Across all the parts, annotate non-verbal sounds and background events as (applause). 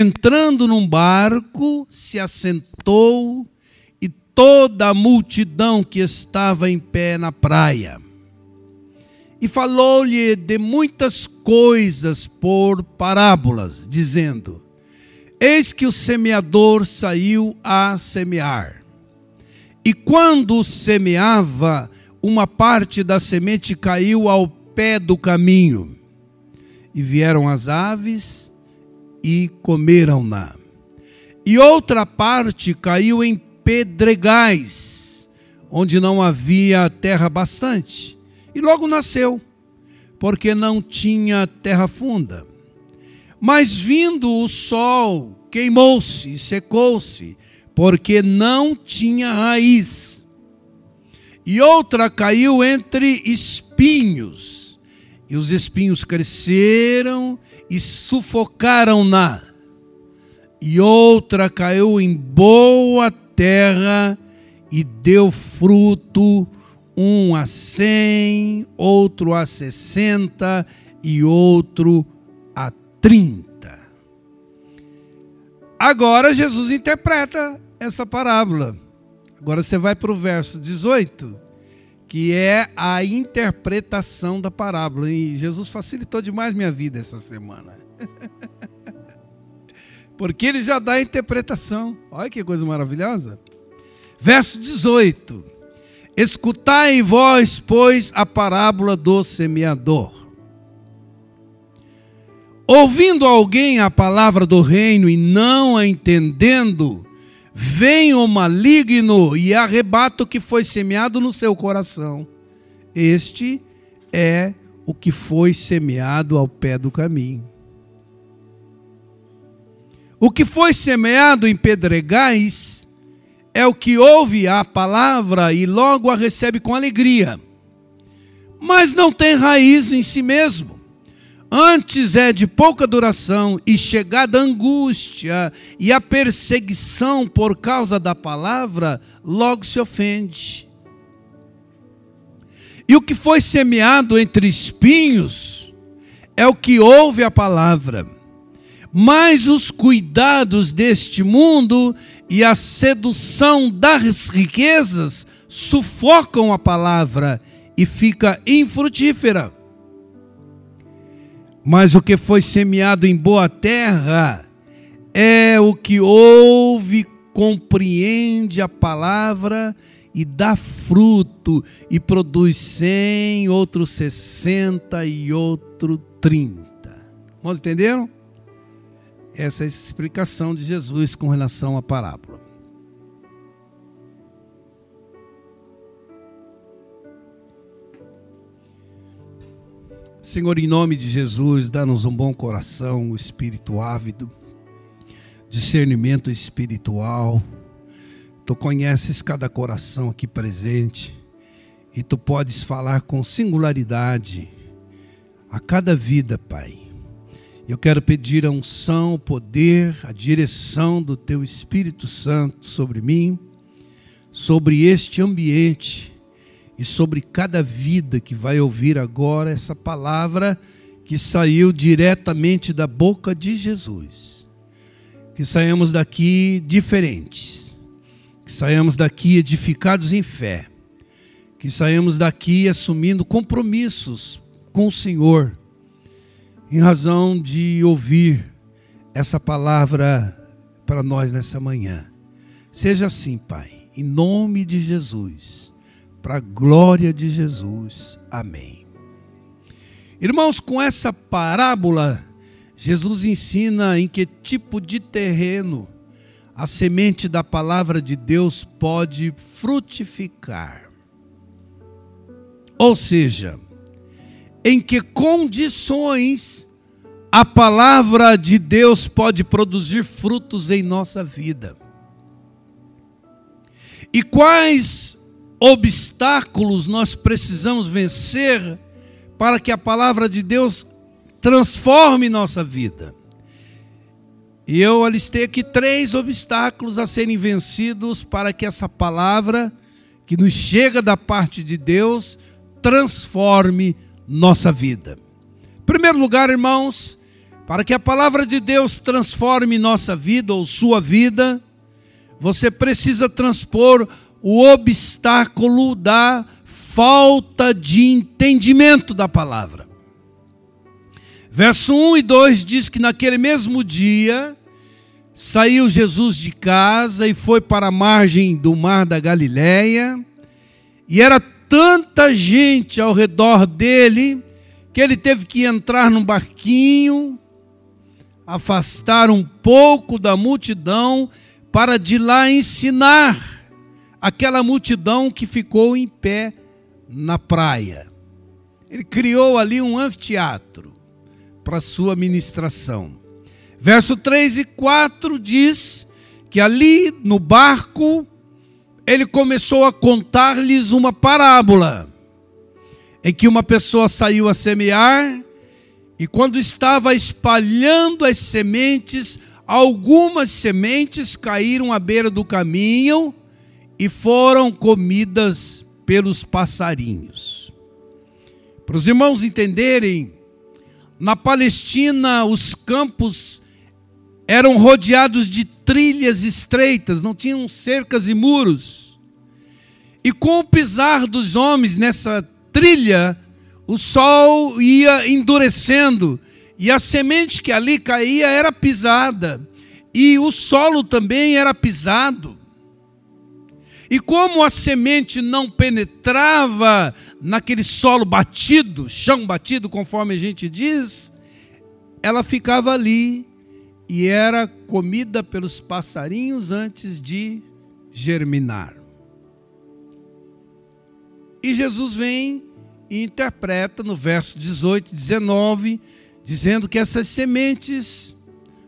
entrando num barco, se assentou e toda a multidão que estava em pé na praia. E falou-lhe de muitas coisas por parábolas, dizendo: Eis que o semeador saiu a semear. E quando semeava, uma parte da semente caiu ao pé do caminho. E vieram as aves e comeram-na. E outra parte caiu em pedregais, onde não havia terra bastante, e logo nasceu, porque não tinha terra funda. Mas vindo o sol, queimou-se e secou-se, porque não tinha raiz. E outra caiu entre espinhos, e os espinhos cresceram e sufocaram-na. E outra caiu em boa terra e deu fruto, um a cem, outro a sessenta e outro a trinta. Agora Jesus interpreta essa parábola. Agora você vai para o verso 18 que é a interpretação da parábola. E Jesus facilitou demais minha vida essa semana. (laughs) Porque ele já dá a interpretação. Olha que coisa maravilhosa. Verso 18: Escutai vós, pois, a parábola do semeador. Ouvindo alguém a palavra do reino e não a entendendo, vem o maligno e arrebata o que foi semeado no seu coração. Este é o que foi semeado ao pé do caminho. O que foi semeado em pedregais é o que ouve a palavra e logo a recebe com alegria, mas não tem raiz em si mesmo Antes é de pouca duração e chegada a angústia e a perseguição por causa da palavra, logo se ofende. E o que foi semeado entre espinhos é o que ouve a palavra. Mas os cuidados deste mundo e a sedução das riquezas sufocam a palavra e fica infrutífera. Mas o que foi semeado em boa terra é o que ouve, compreende a palavra e dá fruto e produz cem, outro sessenta e outro trinta. Vamos entenderam? Essa é a explicação de Jesus com relação à parábola. Senhor, em nome de Jesus, dá-nos um bom coração, um espírito ávido, discernimento espiritual. Tu conheces cada coração aqui presente e tu podes falar com singularidade a cada vida, Pai. Eu quero pedir a unção, o poder, a direção do teu Espírito Santo sobre mim, sobre este ambiente e sobre cada vida que vai ouvir agora essa palavra que saiu diretamente da boca de Jesus. Que saiamos daqui diferentes, que saiamos daqui edificados em fé, que saiamos daqui assumindo compromissos com o Senhor, em razão de ouvir essa palavra para nós nessa manhã. Seja assim, Pai, em nome de Jesus para a glória de Jesus. Amém. Irmãos, com essa parábola, Jesus ensina em que tipo de terreno a semente da palavra de Deus pode frutificar. Ou seja, em que condições a palavra de Deus pode produzir frutos em nossa vida. E quais obstáculos nós precisamos vencer para que a palavra de Deus transforme nossa vida. E eu alistei aqui três obstáculos a serem vencidos para que essa palavra que nos chega da parte de Deus transforme nossa vida. Em primeiro lugar, irmãos, Para que a palavra de Deus transforme nossa vida ou sua vida, você precisa transpor o obstáculo da falta de entendimento da palavra. Verso 1 e 2 diz que naquele mesmo dia saiu Jesus de casa e foi para a margem do mar da Galileia, e era tanta gente ao redor dele que ele teve que entrar num barquinho, afastar um pouco da multidão para de lá ensinar aquela multidão que ficou em pé na praia. Ele criou ali um anfiteatro para sua ministração. Verso 3 e 4 diz que ali no barco ele começou a contar-lhes uma parábola em que uma pessoa saiu a semear e quando estava espalhando as sementes, algumas sementes caíram à beira do caminho e foram comidas pelos passarinhos. Para os irmãos entenderem, na Palestina, os campos eram rodeados de trilhas estreitas, não tinham cercas e muros. E com o pisar dos homens nessa trilha, o sol ia endurecendo e a semente que ali caía era pisada, e o solo também era pisado. E como a semente não penetrava naquele solo batido, chão batido, conforme a gente diz, ela ficava ali e era comida pelos passarinhos antes de germinar. E Jesus vem e interpreta no verso 18 e 19, dizendo que essas sementes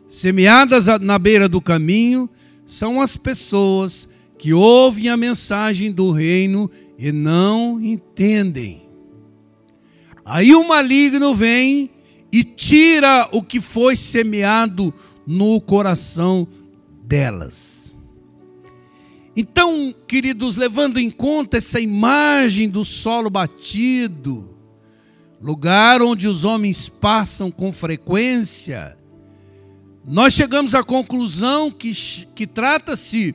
semeadas na beira do caminho são as pessoas que ouvem a mensagem do reino e não entendem. Aí o maligno vem e tira o que foi semeado no coração delas. Então, queridos, levando em conta essa imagem do solo batido, lugar onde os homens passam com frequência, nós chegamos à conclusão que, que trata-se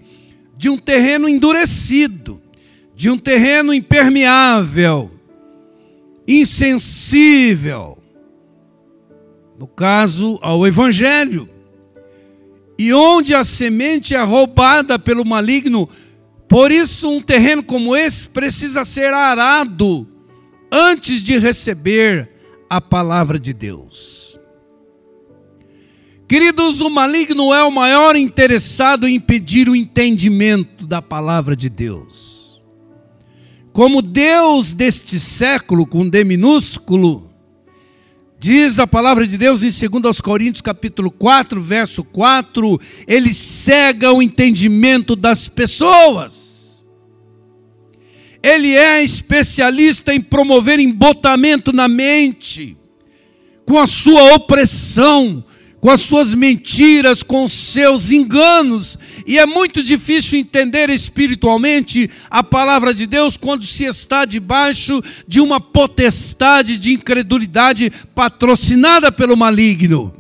de um terreno endurecido, de um terreno impermeável, insensível, no caso ao Evangelho, e onde a semente é roubada pelo maligno, por isso um terreno como esse precisa ser arado antes de receber a palavra de Deus. Queridos, o maligno é o maior interessado em impedir o entendimento da palavra de Deus. Como Deus deste século, com D minúsculo, diz a palavra de Deus em 2 Coríntios capítulo 4, verso 4, ele cega o entendimento das pessoas. Ele é especialista em promover embotamento na mente, com a sua opressão, com as suas mentiras, com os seus enganos. E é muito difícil entender espiritualmente a palavra de Deus quando se está debaixo de uma potestade de incredulidade patrocinada pelo maligno.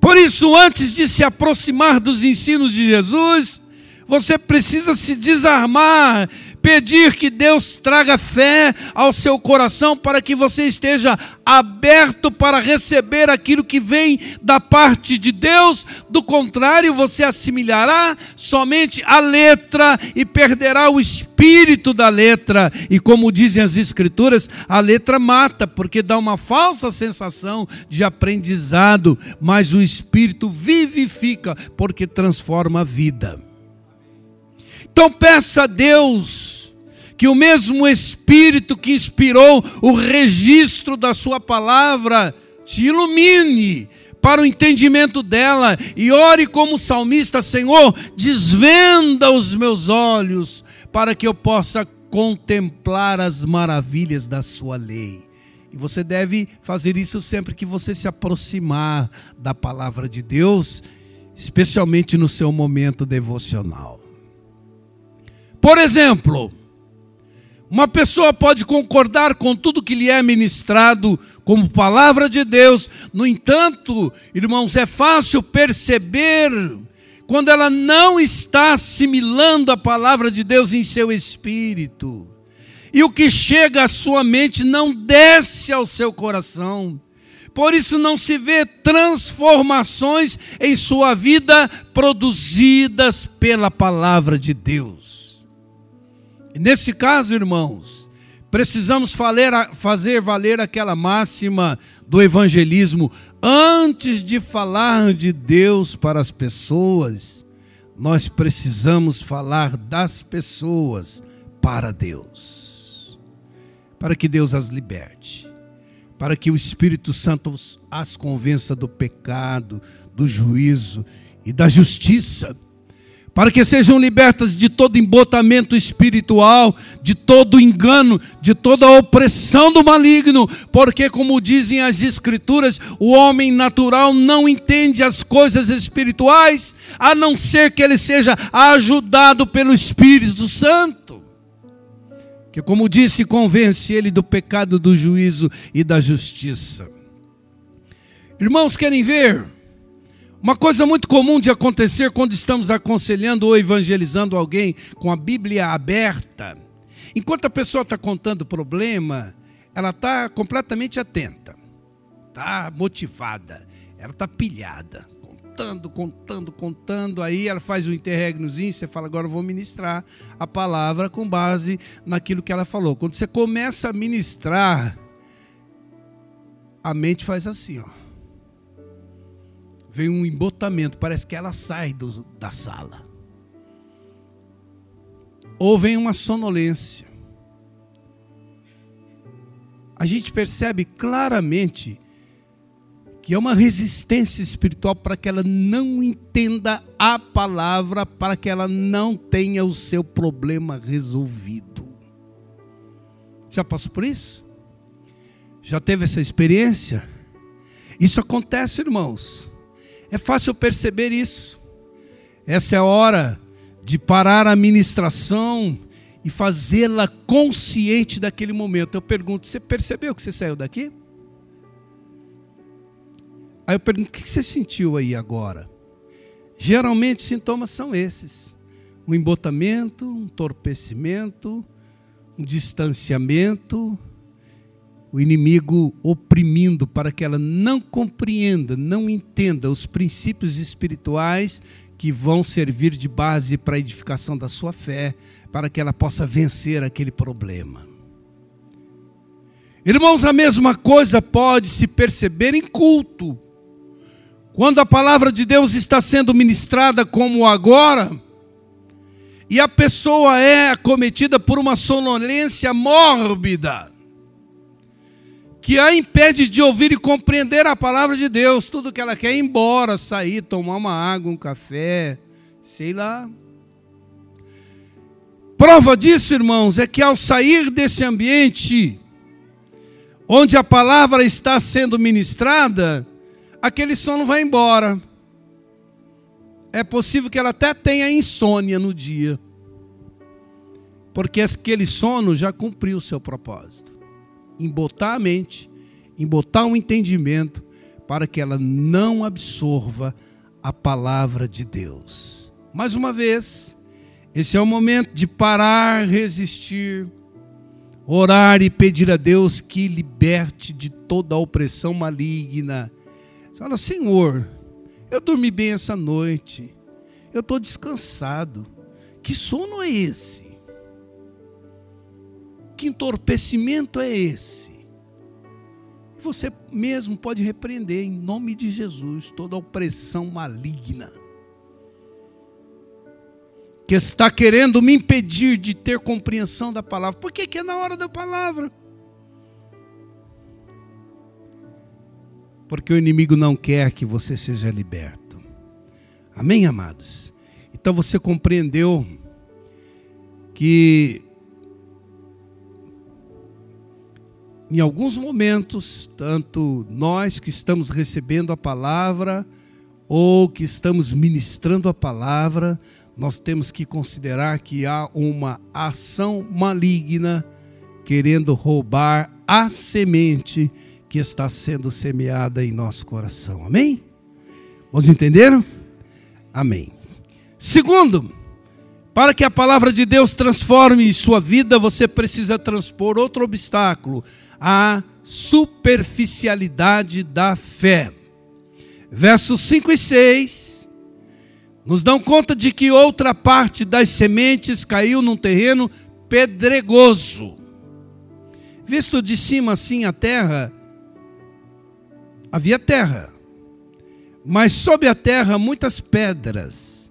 Por isso, antes de se aproximar dos ensinos de Jesus, você precisa se desarmar pedir que Deus traga fé ao seu coração para que você esteja aberto para receber aquilo que vem da parte de Deus, do contrário, você assimilará somente a letra e perderá o espírito da letra. E como dizem as Escrituras, a letra mata, porque dá uma falsa sensação de aprendizado, mas o espírito vivifica, porque transforma a vida. Então peça a Deus que o mesmo Espírito que inspirou o registro da Sua palavra te ilumine para o entendimento dela e ore como salmista: Senhor, desvenda os meus olhos para que eu possa contemplar as maravilhas da Sua lei. E você deve fazer isso sempre que você se aproximar da palavra de Deus, especialmente no seu momento devocional. Por exemplo, Uma pessoa pode concordar com tudo que lhe é ministrado como palavra de Deus, no entanto, irmãos, é fácil perceber quando ela não está assimilando a palavra de Deus em seu espírito. E o que chega à sua mente não desce ao seu coração. Por isso não se vê transformações em sua vida produzidas pela palavra de Deus. Nesse caso, irmãos, precisamos fazer valer aquela máxima do evangelismo: antes de falar de Deus para as pessoas, nós precisamos falar das pessoas para Deus, para que Deus as liberte. Para que o Espírito Santo as convença do pecado, do juízo e da justiça, para que sejam libertas de todo embotamento espiritual, de todo engano, de toda opressão do maligno, porque, como dizem as Escrituras, o homem natural não entende as coisas espirituais, a não ser que ele seja ajudado pelo Espírito Santo que, como disse, convence ele do pecado, do juízo e da justiça. Irmãos, querem ver? Uma coisa muito comum de acontecer quando estamos aconselhando ou evangelizando alguém com a Bíblia aberta, enquanto a pessoa está contando o problema, ela está completamente atenta, está motivada, ela está pilhada contando, contando, contando. Aí ela faz o interregnozinho, você fala, agora eu vou ministrar a palavra com base naquilo que ela falou. Quando você começa a ministrar, a mente faz assim, ó. Vem um embotamento, parece que ela sai do, da sala. Ou vem uma sonolência. A gente percebe claramente que é uma resistência espiritual para que ela não entenda a palavra, para que ela não tenha o seu problema resolvido. Já passou por isso? Já teve essa experiência? Isso acontece, irmãos. É fácil perceber isso. Essa é a hora de parar a ministração e fazê-la consciente daquele momento. Eu pergunto: você percebeu que você saiu daqui? Aí eu pergunto: o que você sentiu aí agora? Geralmente os sintomas são esses: um embotamento, um torpecimento, um distanciamento, o inimigo oprimindo para que ela não compreenda, não entenda os princípios espirituais que vão servir de base para a edificação da sua fé, para que ela possa vencer aquele problema. Irmãos, a mesma coisa pode se perceber em culto. Quando a palavra de Deus está sendo ministrada como agora, e a pessoa é acometida por uma sonolência mórbida, que a impede de ouvir e compreender a palavra de Deus, tudo que ela quer é ir embora, sair, tomar uma água, um café, sei lá. Prova disso, irmãos, é que ao sair desse ambiente, onde a palavra está sendo ministrada, aquele sono vai embora. É possível que ela até tenha insônia no dia, porque aquele sono já cumpriu o seu propósito embotar a mente, embotar um entendimento, para que ela não absorva a palavra de Deus. Mais uma vez, esse é o momento de parar, resistir, orar e pedir a Deus que liberte de toda a opressão maligna Fala, Senhor, eu dormi bem essa noite, eu estou descansado. Que sono é esse? Que entorpecimento é esse? Você mesmo pode repreender em nome de Jesus toda opressão maligna que está querendo me impedir de ter compreensão da palavra. Por que, que é na hora da palavra? porque o inimigo não quer que você seja liberto. Amém, amados? Então você compreendeu que em alguns momentos, tanto nós que estamos recebendo a palavra ou que estamos ministrando a palavra, nós temos que considerar que há uma ação maligna querendo roubar a semente que está sendo semeada em nosso coração. Amém? Vocês entenderam? Amém. Segundo, para que a palavra de Deus transforme sua vida, você precisa transpor outro obstáculo, a superficialidade da fé. Versos 5 e 6 nos dão conta de que outra parte das sementes caiu num terreno pedregoso. Visto de cima assim a terra, havia terra, mas sob a terra muitas pedras,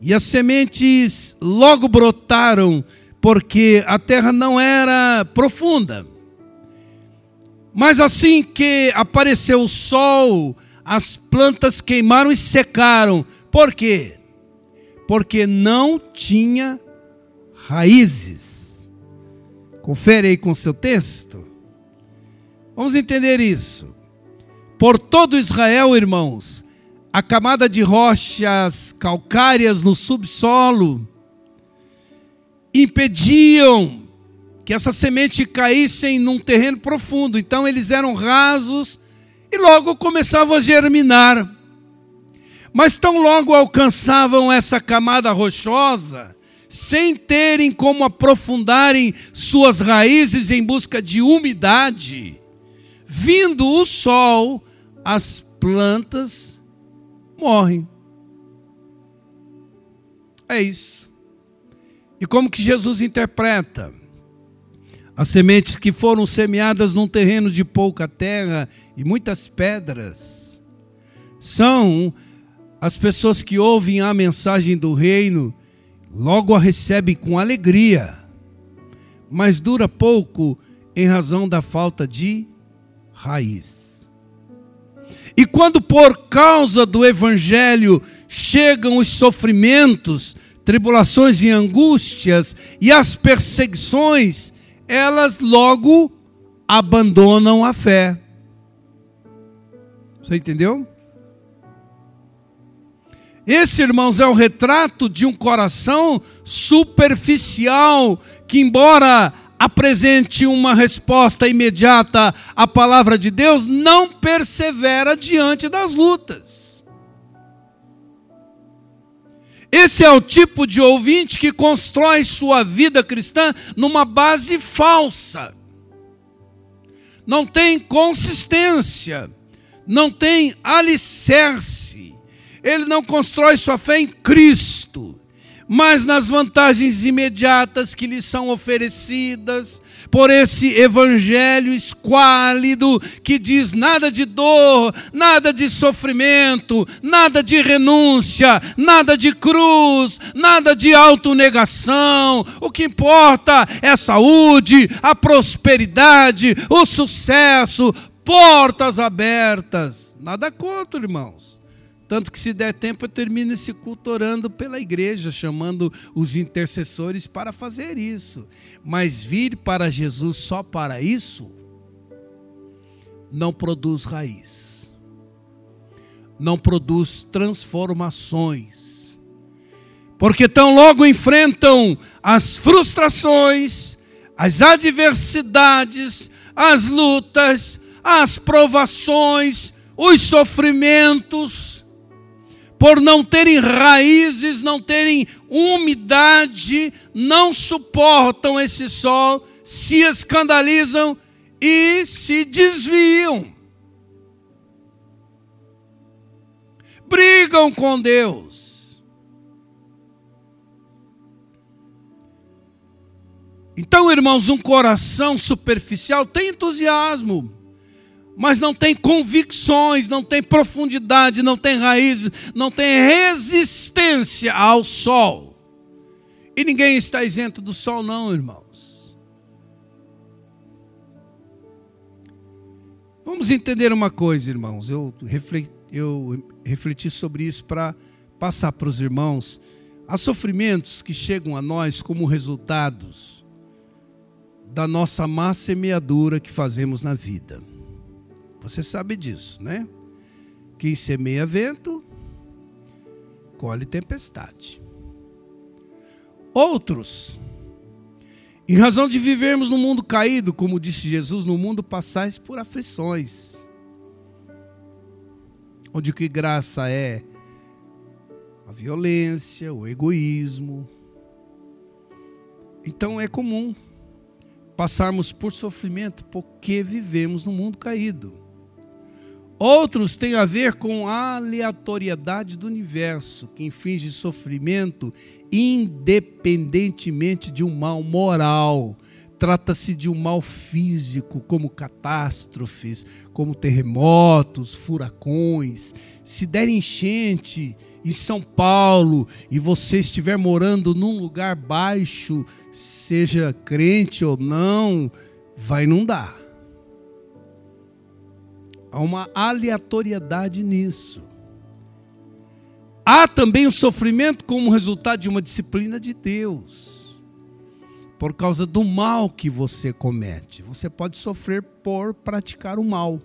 e as sementes logo brotaram, porque a terra não era profunda. Mas assim que apareceu o sol, as plantas queimaram e secaram. Por quê? Porque não tinha raízes. Confere aí com seu texto. Vamos entender isso. Por todo Israel, irmãos, a camada de rochas calcárias no subsolo impediam que essa semente caísse num terreno profundo. Então eles eram rasos e logo começavam a germinar. Mas tão logo alcançavam essa camada rochosa, sem terem como aprofundarem suas raízes em busca de umidade, vindo o sol, as plantas morrem. É isso. E como que Jesus interpreta? As sementes que foram semeadas num terreno de pouca terra e muitas pedras são as pessoas que ouvem a mensagem do reino, logo a recebem com alegria, mas dura pouco em razão da falta de raiz. E quando por causa do evangelho chegam os sofrimentos, tribulações e angústias e as perseguições, elas logo abandonam a fé. Você entendeu? Esse, irmãos, é o retrato de um coração superficial que, embora apresente uma resposta imediata à palavra de Deus, não persevera diante das lutas. Esse é o tipo de ouvinte que constrói sua vida cristã numa base falsa. Não tem consistência, não tem alicerce. Ele não constrói sua fé em Cristo mas nas vantagens imediatas que lhe são oferecidas por esse evangelho esquálido que diz nada de dor, nada de sofrimento, nada de renúncia, nada de cruz, nada de autonegação. O que importa é a saúde, a prosperidade, o sucesso, portas abertas. Nada contra, irmãos. Tanto que, se der tempo, eu termino esse culto orando pela igreja, chamando os intercessores para fazer isso. Mas vir para Jesus só para isso, não produz raiz, não produz transformações. Porque tão logo enfrentam as frustrações, as adversidades, as lutas, as provações, os sofrimentos, por não terem raízes, não terem umidade, não suportam esse sol, se escandalizam e se desviam. Brigam com Deus. Então, irmãos, um coração superficial tem entusiasmo mas não tem convicções, não tem profundidade, não tem raízes, não tem resistência ao sol. E ninguém está isento do sol, não, irmãos. Vamos entender uma coisa, irmãos. Eu refleti, eu refleti sobre isso para passar para os irmãos. Há sofrimentos que chegam a nós como resultados da nossa má semeadura que fazemos na vida. Você sabe disso, né? Quem semeia vento, colhe tempestade. Outros Em razão de vivermos num mundo caído, como disse Jesus, no mundo passais por aflições. Onde o que graça é a violência, o egoísmo. Então é comum passarmos por sofrimento porque vivemos no mundo caído. Outros têm a ver com a aleatoriedade do universo, que inflige sofrimento independentemente de um mal moral. Trata-se de um mal físico, como catástrofes, como terremotos, furacões. Se der enchente em São Paulo e você estiver morando num lugar baixo, seja crente ou não, vai inundar. Há uma aleatoriedade nisso. Há também o sofrimento como resultado de uma disciplina de Deus, por causa do mal que você comete. Você pode sofrer por praticar o mal.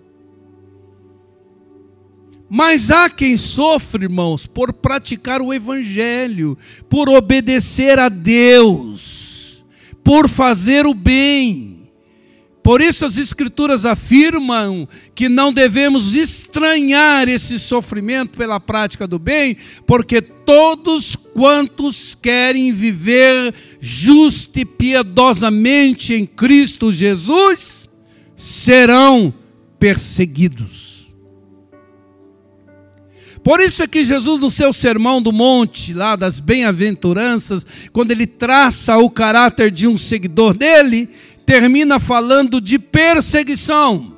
Mas há quem sofre, irmãos, por praticar o Evangelho, por obedecer a Deus, por fazer o bem. Por isso as Escrituras afirmam que não devemos estranhar esse sofrimento pela prática do bem, porque todos quantos querem viver justa e piedosamente em Cristo Jesus serão perseguidos. Por isso é que Jesus, no seu sermão do monte, lá das bem-aventuranças, quando ele traça o caráter de um seguidor dele, termina falando de perseguição.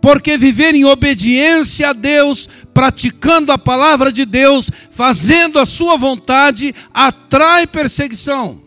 Porque viver em obediência a Deus, praticando a palavra de Deus, fazendo a sua vontade, atrai perseguição.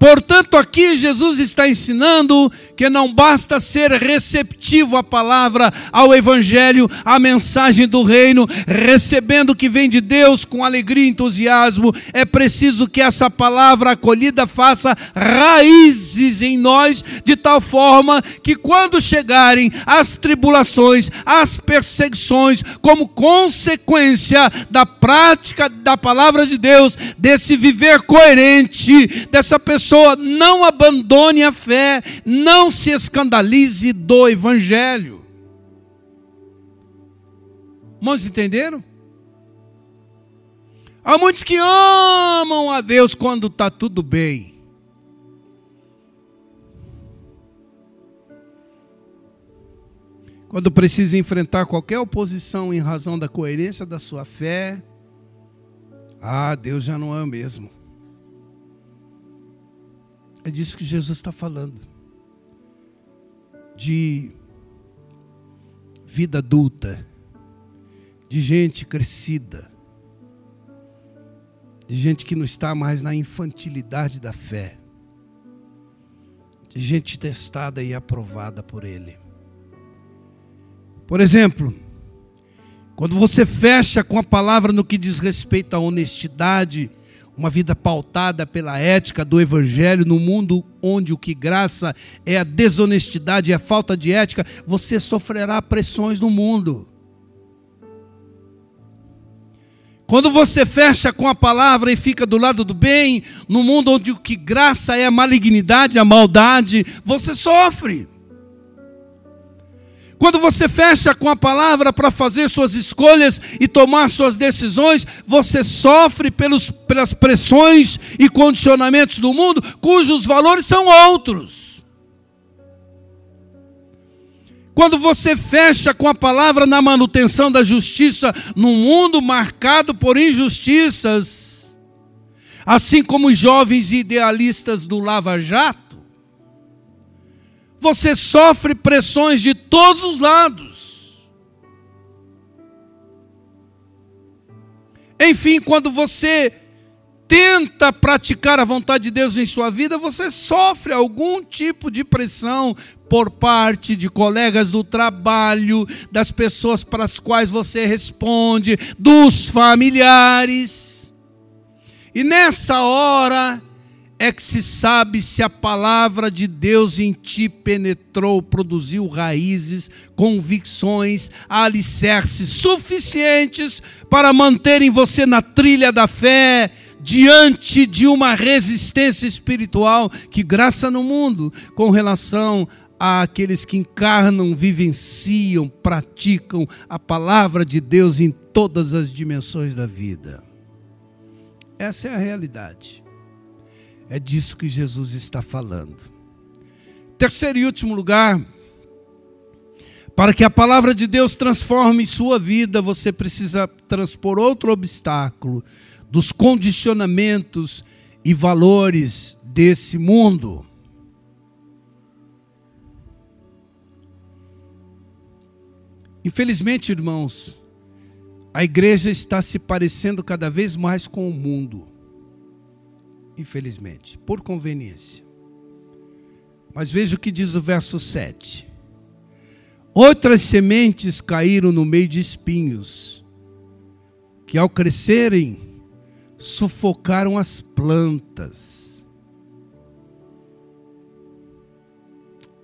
Portanto, aqui Jesus está ensinando que não basta ser receptivo à palavra, ao evangelho, à mensagem do reino, recebendo o que vem de Deus com alegria e entusiasmo, é preciso que essa palavra acolhida faça raízes em nós, de tal forma que quando chegarem as tribulações, as perseguições, como consequência da prática da palavra de Deus, desse viver coerente, dessa pessoa pessoa não abandone a fé, não se escandalize do Evangelho. Irmãos, entenderam? Há muitos que amam a Deus quando está tudo bem. Quando precisa enfrentar qualquer oposição em razão da coerência da sua fé, ah, Deus já não é o mesmo. É disso que Jesus está falando. De vida adulta, de gente crescida, de gente que não está mais na infantilidade da fé, de gente testada e aprovada por Ele. Por exemplo, quando você fecha com a palavra no que diz respeito à honestidade, uma vida pautada pela ética do evangelho no mundo onde o que graça é a desonestidade e a falta de ética, você sofrerá pressões no mundo. Quando você fecha com a palavra e fica do lado do bem, no mundo onde o que graça é a malignidade, a maldade, você sofre. Quando você fecha com a palavra para fazer suas escolhas e tomar suas decisões, você sofre pelos, pelas pressões e condicionamentos do mundo, cujos valores são outros. Quando você fecha com a palavra na manutenção da justiça num mundo marcado por injustiças, assim como os jovens idealistas do Lava Jato, você sofre pressões de todos os lados. Enfim, quando você tenta praticar a vontade de Deus em sua vida, você sofre algum tipo de pressão por parte de colegas do trabalho, das pessoas para as quais você responde, dos familiares. E nessa hora, é que se sabe se a palavra de Deus em ti penetrou, produziu raízes, convicções, alicerces suficientes para manterem você na trilha da fé, diante de uma resistência espiritual que graça no mundo com relação àqueles que encarnam, vivenciam, praticam a palavra de Deus em todas as dimensões da vida. Essa é a realidade. É disso que Jesus está falando. Terceiro e último lugar, para que a palavra de Deus transforme sua vida, você precisa transpor outro obstáculo dos condicionamentos e valores desse mundo. Infelizmente, irmãos, a igreja está se parecendo cada vez mais com o mundo. Infelizmente, por conveniência. Mas veja o que diz o verso 7. Outras sementes caíram no meio de espinhos, que ao crescerem, sufocaram as plantas.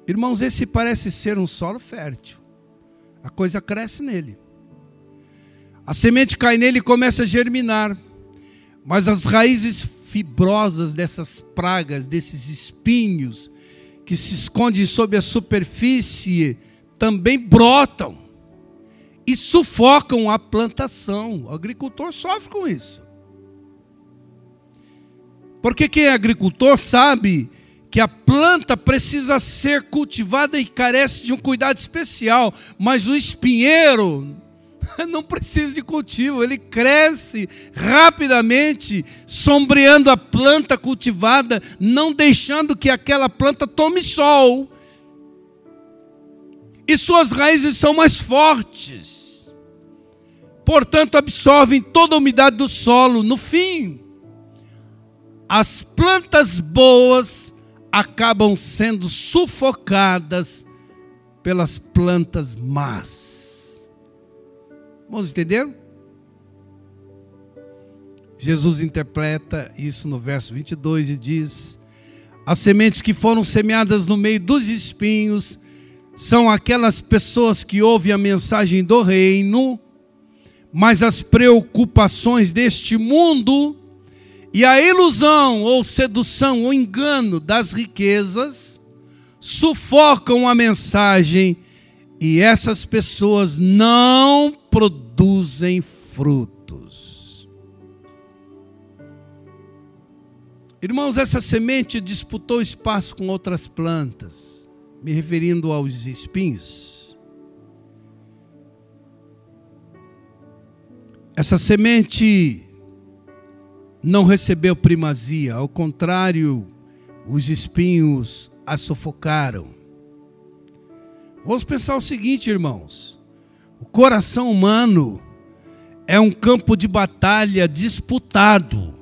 Irmãos, esse parece ser um solo fértil. A coisa cresce nele. A semente cai nele e começa a germinar. Mas as raízes fibrosas dessas pragas, desses espinhos que se escondem sob a superfície, também brotam e sufocam a plantação. O agricultor sofre com isso. Porque quem é agricultor sabe que a planta precisa ser cultivada e carece de um cuidado especial, mas o espinheiro (laughs) não precisa de cultivo, ele cresce rapidamente, sombreando a planta cultivada, não deixando que aquela planta tome sol e suas raízes são mais fortes. Portanto, absorvem toda a umidade do solo. No fim, as plantas boas acabam sendo sufocadas pelas plantas más. Vamos entender? Jesus interpreta isso no verso 22 e diz: As sementes que foram semeadas no meio dos espinhos são aquelas pessoas que ouvem a mensagem do reino, mas as preocupações deste mundo e a ilusão ou sedução ou engano das riquezas sufocam a mensagem e essas pessoas não produzem frutos. Irmãos, essa semente disputou espaço com outras plantas me referindo aos espinhos. Essa semente não recebeu primazia, ao contrário, os espinhos a sufocaram. Vamos pensar o seguinte, irmãos: o coração humano é um campo de batalha disputado.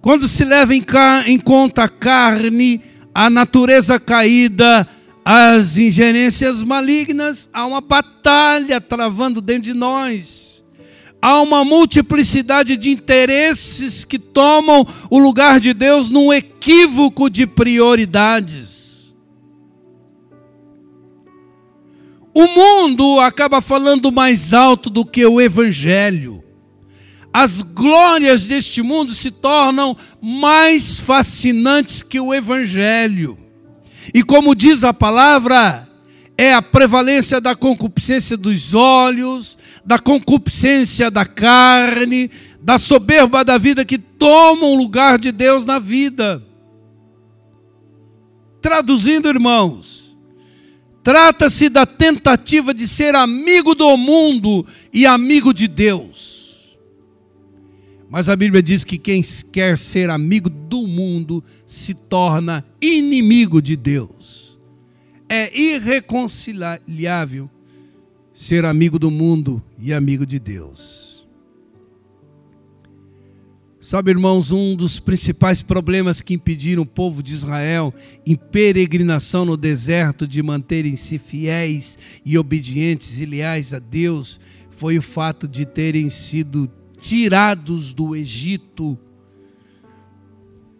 Quando se leva em, em conta a carne, a natureza caída, as ingerências malignas, há uma batalha travando dentro de nós. Há uma multiplicidade de interesses que tomam o lugar de Deus num equívoco de prioridades. O mundo acaba falando mais alto do que o Evangelho as glórias deste mundo se tornam mais fascinantes que o Evangelho. E como diz a palavra, é a prevalência da concupiscência dos olhos, da concupiscência da carne, da soberba da vida que tomam o lugar de Deus na vida. Traduzindo, irmãos, trata-se da tentativa de ser amigo do mundo e amigo de Deus. Mas a Bíblia diz que quem quer ser amigo do mundo se torna inimigo de Deus. É irreconciliável ser amigo do mundo e amigo de Deus. Sabe, irmãos, um dos principais problemas que impediram o povo de Israel em peregrinação no deserto de manterem-se fiéis e obedientes e leais a Deus foi o fato de terem sido tirados do Egito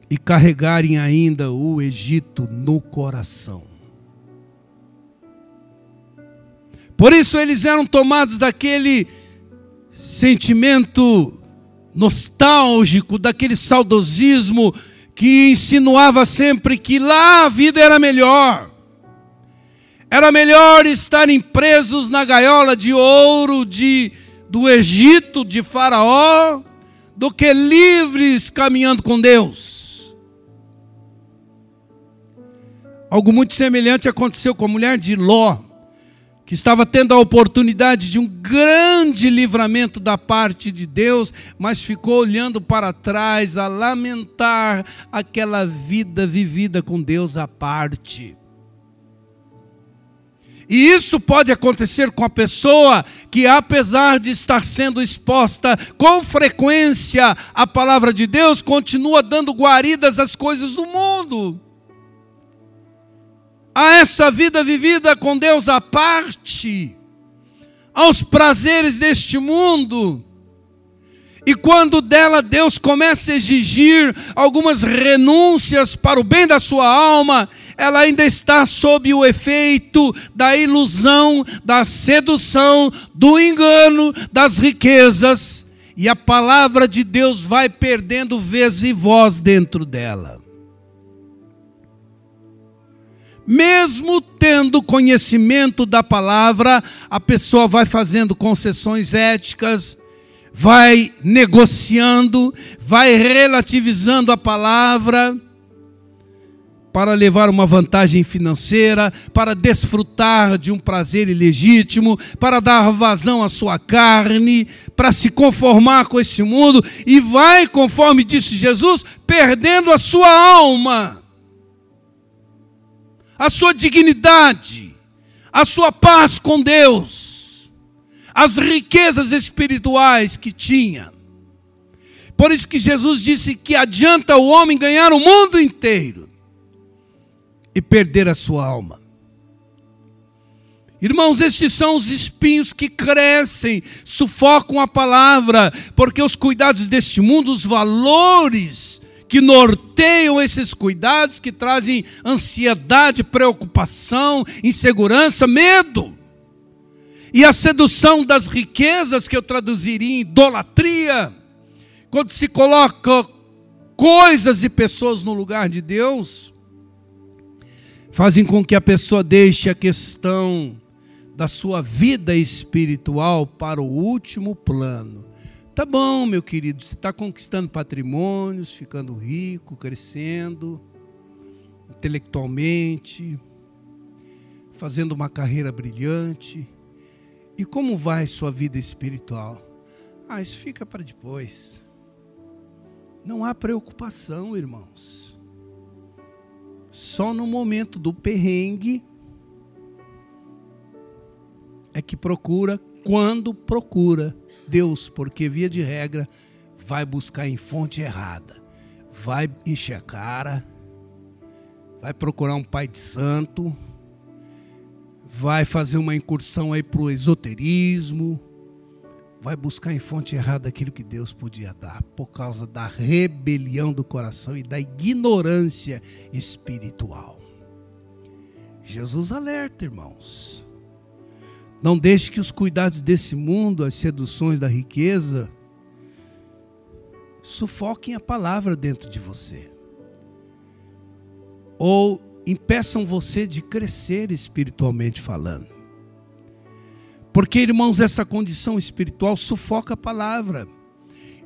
e carregarem ainda o Egito no coração. Por isso eles eram tomados daquele sentimento nostálgico, daquele saudosismo que insinuava sempre que lá a vida era melhor. Era melhor estarem presos na gaiola de ouro de, do Egito, de Faraó, do que livres caminhando com Deus. Algo muito semelhante aconteceu com a mulher de Ló que estava tendo a oportunidade de um grande livramento da parte de Deus, mas ficou olhando para trás a lamentar aquela vida vivida com Deus à parte. E isso pode acontecer com a pessoa que, apesar de estar sendo exposta com frequência à palavra de Deus, continua dando guaridas às coisas do mundo a essa vida vivida com Deus à parte, aos prazeres deste mundo. E quando dela Deus começa a exigir algumas renúncias para o bem da sua alma, ela ainda está sob o efeito da ilusão, da sedução, do engano, das riquezas, e a palavra de Deus vai perdendo vez e voz dentro dela. Mesmo tendo conhecimento da palavra, a pessoa vai fazendo concessões éticas, vai negociando, vai relativizando a palavra para levar uma vantagem financeira, para desfrutar de um prazer ilegítimo, para dar vazão à sua carne, para se conformar com esse mundo e vai, conforme disse Jesus, perdendo a sua alma a sua dignidade, a sua paz com Deus, as riquezas espirituais que tinha. Por isso que Jesus disse que adianta o homem ganhar o mundo inteiro e perder a sua alma. Irmãos, estes são os espinhos que crescem, sufocam a palavra, porque os cuidados deste mundo, os valores que norteiam esses cuidados, que trazem ansiedade, preocupação, insegurança, medo. E a sedução das riquezas, que eu traduziria em idolatria, quando se coloca coisas e pessoas no lugar de Deus, fazem com que a pessoa deixe a questão da sua vida espiritual para o último plano Tá bom, meu querido, você está conquistando patrimônios, ficando rico, crescendo intelectualmente, fazendo uma carreira brilhante. E como vai sua vida espiritual? Ah, isso fica para depois. Não há preocupação, irmãos. Só no momento do perrengue é que procura, quando procura Deus, porque via de regra vai buscar em fonte errada, vai encher a cara, vai procurar um pai de santo, vai fazer uma incursão aí para o esoterismo, vai buscar em fonte errada aquilo que Deus podia dar, por causa da rebelião do coração e da ignorância espiritual. Jesus alerta, irmãos. Não deixe que os cuidados desse mundo, as seduções da riqueza, sufoquem a palavra dentro de você. Ou impeçam você de crescer espiritualmente falando. Porque, irmãos, essa condição espiritual sufoca a palavra,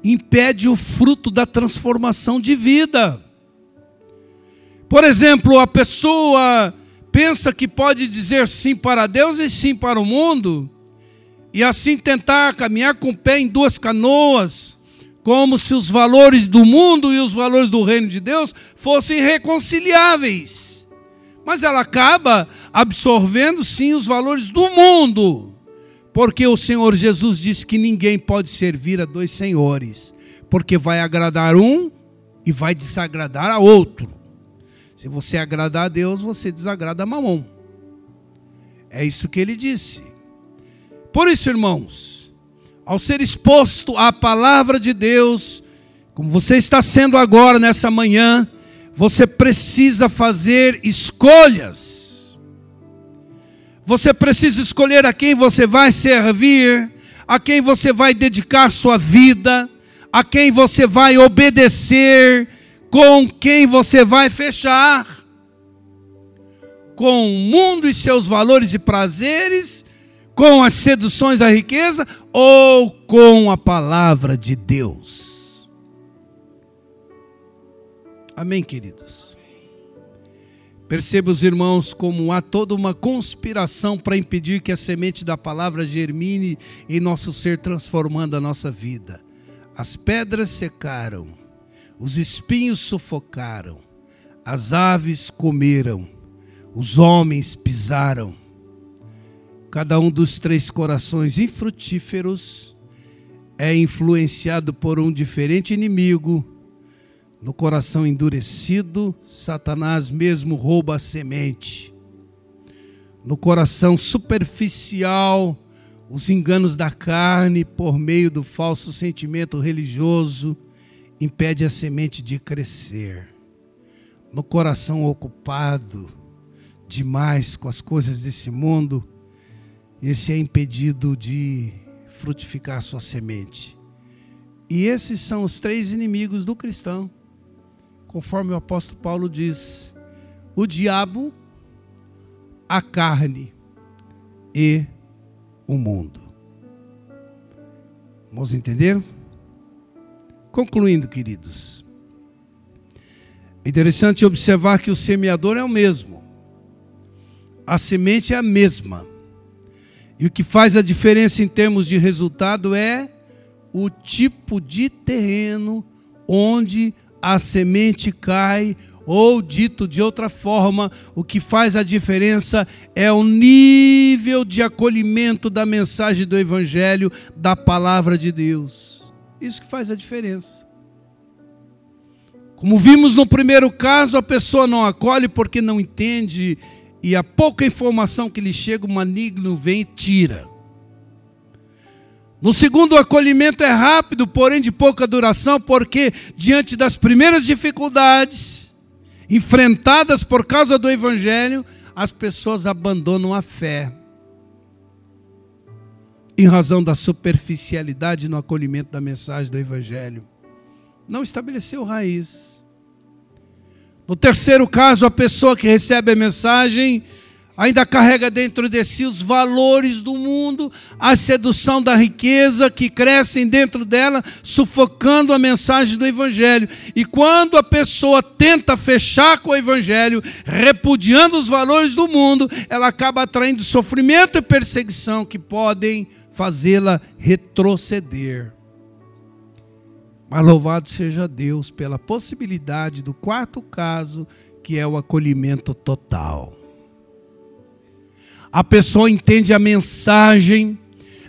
impede o fruto da transformação de vida. Por exemplo, a pessoa pensa que pode dizer sim para Deus e sim para o mundo, e assim tentar caminhar com o pé em duas canoas, como se os valores do mundo e os valores do reino de Deus fossem reconciliáveis. Mas ela acaba absorvendo sim os valores do mundo, porque o Senhor Jesus disse que ninguém pode servir a dois senhores, porque vai agradar um e vai desagradar a outro. Se você agradar a Deus, você desagrada a Mamon. É isso que ele disse. Por isso, irmãos, ao ser exposto à palavra de Deus, como você está sendo agora nessa manhã, você precisa fazer escolhas. Você precisa escolher a quem você vai servir, a quem você vai dedicar sua vida, a quem você vai obedecer, com quem você vai fechar. Com o mundo e seus valores e prazeres, com as seduções da riqueza ou com a palavra de Deus. Amém, queridos. Perceba os irmãos como há toda uma conspiração para impedir que a semente da palavra germine em nosso ser, transformando a nossa vida. As pedras secaram, os espinhos sufocaram, as aves comeram, os homens pisaram. Cada um dos três corações infrutíferos é influenciado por um diferente inimigo. No coração endurecido, Satanás mesmo rouba a semente. No coração superficial, os enganos da carne por meio do falso sentimento religioso impede a semente de crescer. No coração ocupado demais com as coisas desse mundo, esse é impedido de frutificar sua semente. E esses são os três inimigos do cristão. Conforme o apóstolo Paulo diz: o diabo, a carne e o mundo. Vamos entender? Concluindo, queridos. É interessante observar que o semeador é o mesmo. A semente é a mesma. E o que faz a diferença em termos de resultado é o tipo de terreno onde a semente cai ou dito de outra forma, o que faz a diferença é o nível de acolhimento da mensagem do Evangelho, da palavra de Deus. Isso que faz a diferença. Como vimos no primeiro caso, a pessoa não acolhe porque não entende, e a pouca informação que lhe chega, o maligno vem e tira. No segundo, o acolhimento é rápido, porém de pouca duração, porque diante das primeiras dificuldades, enfrentadas por causa do Evangelho, as pessoas abandonam a fé. Em razão da superficialidade no acolhimento da mensagem do Evangelho. Não estabeleceu raiz. No terceiro caso, a pessoa que recebe a mensagem ainda carrega dentro de si os valores do mundo, a sedução da riqueza que crescem dentro dela, sufocando a mensagem do Evangelho. E quando a pessoa tenta fechar com o Evangelho, repudiando os valores do mundo, ela acaba atraindo sofrimento e perseguição que podem fazê-la retroceder. Mas louvado seja Deus pela possibilidade do quarto caso, que é o acolhimento total a pessoa entende a mensagem,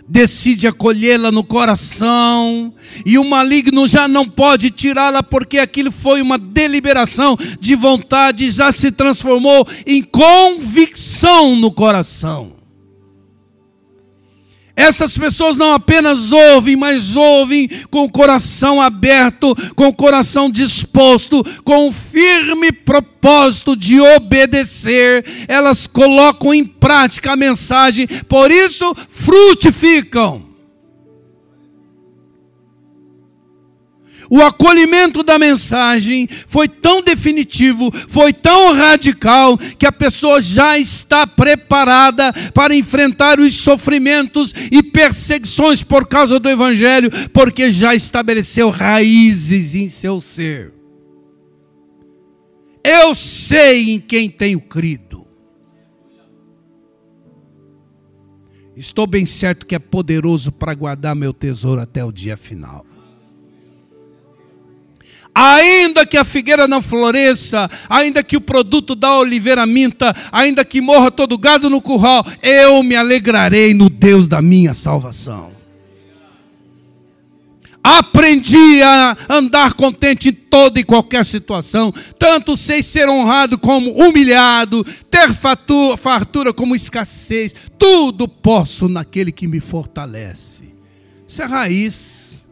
decide acolhê-la no coração, e o maligno já não pode tirá-la, porque aquilo foi uma deliberação de vontade, já se transformou em convicção no coração. Essas pessoas não apenas ouvem, mas ouvem com o coração aberto, com o coração disposto, com o firme propósito de obedecer. Elas colocam em prática a mensagem, por isso frutificam. O acolhimento da mensagem foi tão definitivo, foi tão radical, que a pessoa já está preparada para enfrentar os sofrimentos e perseguições por causa do Evangelho, porque já estabeleceu raízes em seu ser. Eu sei em quem tenho crido. Estou bem certo que é poderoso para guardar meu tesouro até o dia final ainda que a figueira não floresça, ainda que o produto da oliveira minta, ainda que morra todo gado no curral, eu me alegrarei no Deus da minha salvação. Aprendi a andar contente em toda e qualquer situação, tanto sei ser honrado como humilhado, ter fartura como escassez, tudo posso naquele que me fortalece. Isso é raiz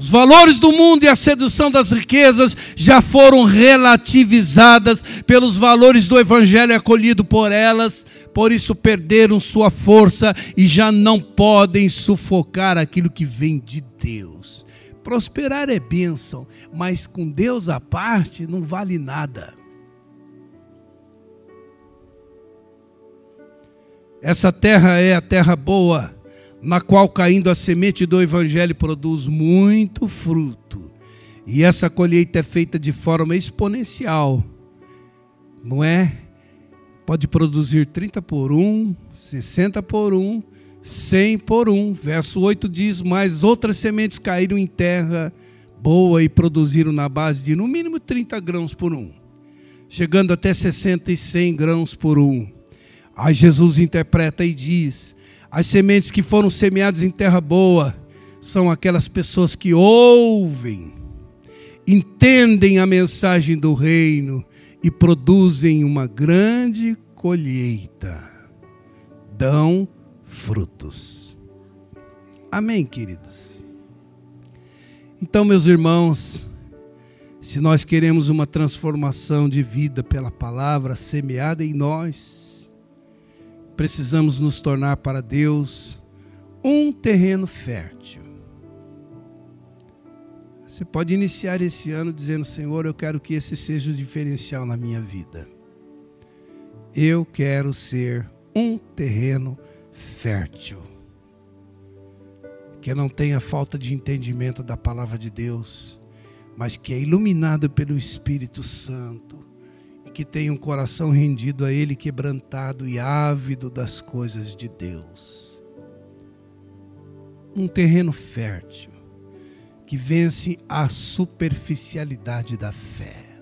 os valores do mundo e a sedução das riquezas já foram relativizadas pelos valores do evangelho acolhido por elas, por isso perderam sua força e já não podem sufocar aquilo que vem de Deus. Prosperar é bênção, mas com Deus à parte não vale nada. Essa terra é a terra boa, na qual caindo a semente do evangelho produz muito fruto. E essa colheita é feita de forma exponencial. Não é? Pode produzir 30 por 1, 60 por 1, 100 por 1. Verso 8 diz: Mas outras sementes caíram em terra boa e produziram na base de no mínimo 30 grãos por um, chegando até 60 e 100 grãos por um. Aí Jesus interpreta e diz: as sementes que foram semeadas em terra boa são aquelas pessoas que ouvem, entendem a mensagem do reino e produzem uma grande colheita, dão frutos. Amém, queridos? Então, meus irmãos, se nós queremos uma transformação de vida pela palavra semeada em nós, precisamos nos tornar para Deus um terreno fértil. Você pode iniciar esse ano dizendo: Senhor, eu quero que esse seja o diferencial na minha vida. Eu quero ser um terreno fértil. Que não tenha falta de entendimento da palavra de Deus, mas que é iluminado pelo Espírito Santo que tenha um coração rendido a Ele, quebrantado e ávido das coisas de Deus. Um terreno fértil que vence a superficialidade da fé,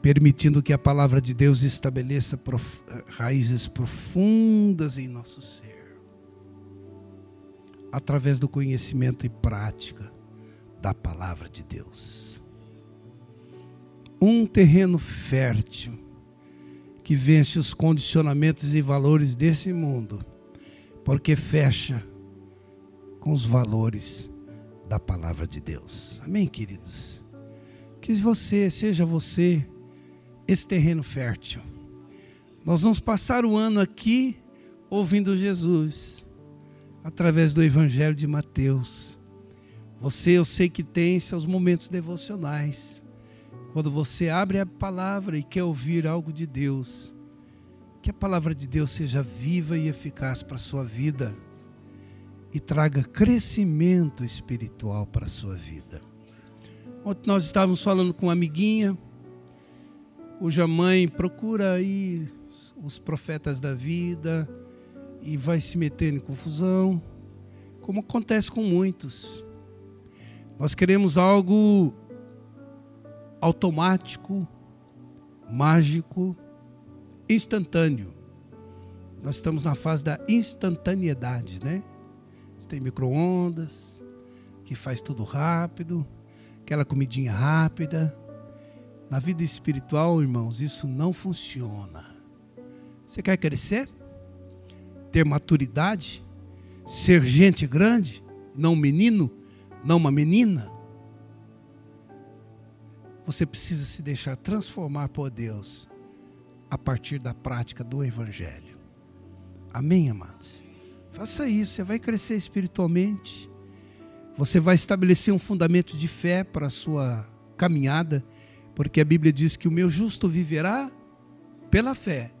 permitindo que a palavra de Deus estabeleça prof... raízes profundas em nosso ser, através do conhecimento e prática da palavra de Deus um terreno fértil que vence os condicionamentos e valores desse mundo, porque fecha com os valores da palavra de Deus. Amém, queridos? Que você, seja você, esse terreno fértil. Nós vamos passar o ano aqui ouvindo Jesus, através do Evangelho de Mateus. Você, eu sei que tem seus momentos devocionais quando você abre a palavra e quer ouvir algo de Deus, que a palavra de Deus seja viva e eficaz para a sua vida e traga crescimento espiritual para a sua vida. Ontem nós estávamos falando com uma amiguinha, cuja mãe procura aí os profetas da vida e vai se metendo em confusão, como acontece com muitos. Nós queremos algo automático, mágico, instantâneo. Nós estamos na fase da instantaneidade, né? Você tem micro-ondas, que faz tudo rápido, aquela comidinha rápida. Na vida espiritual, irmãos, isso não funciona. Você quer crescer? Ter maturidade? Ser gente grande? Não um menino? Não uma menina? Você precisa se deixar transformar por Deus a partir da prática do Evangelho. Amém, amados? Faça isso, você vai crescer espiritualmente, você vai estabelecer um fundamento de fé para a sua caminhada, porque a Bíblia diz que o meu justo viverá pela fé.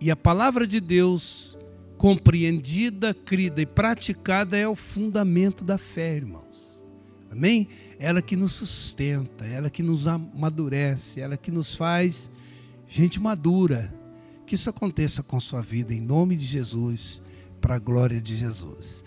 E a palavra de Deus, compreendida, crida e praticada, é o fundamento da fé, irmãos. Amém? ela que nos sustenta, ela que nos amadurece, ela que nos faz gente madura. Que isso aconteça com sua vida em nome de Jesus, para a glória de Jesus.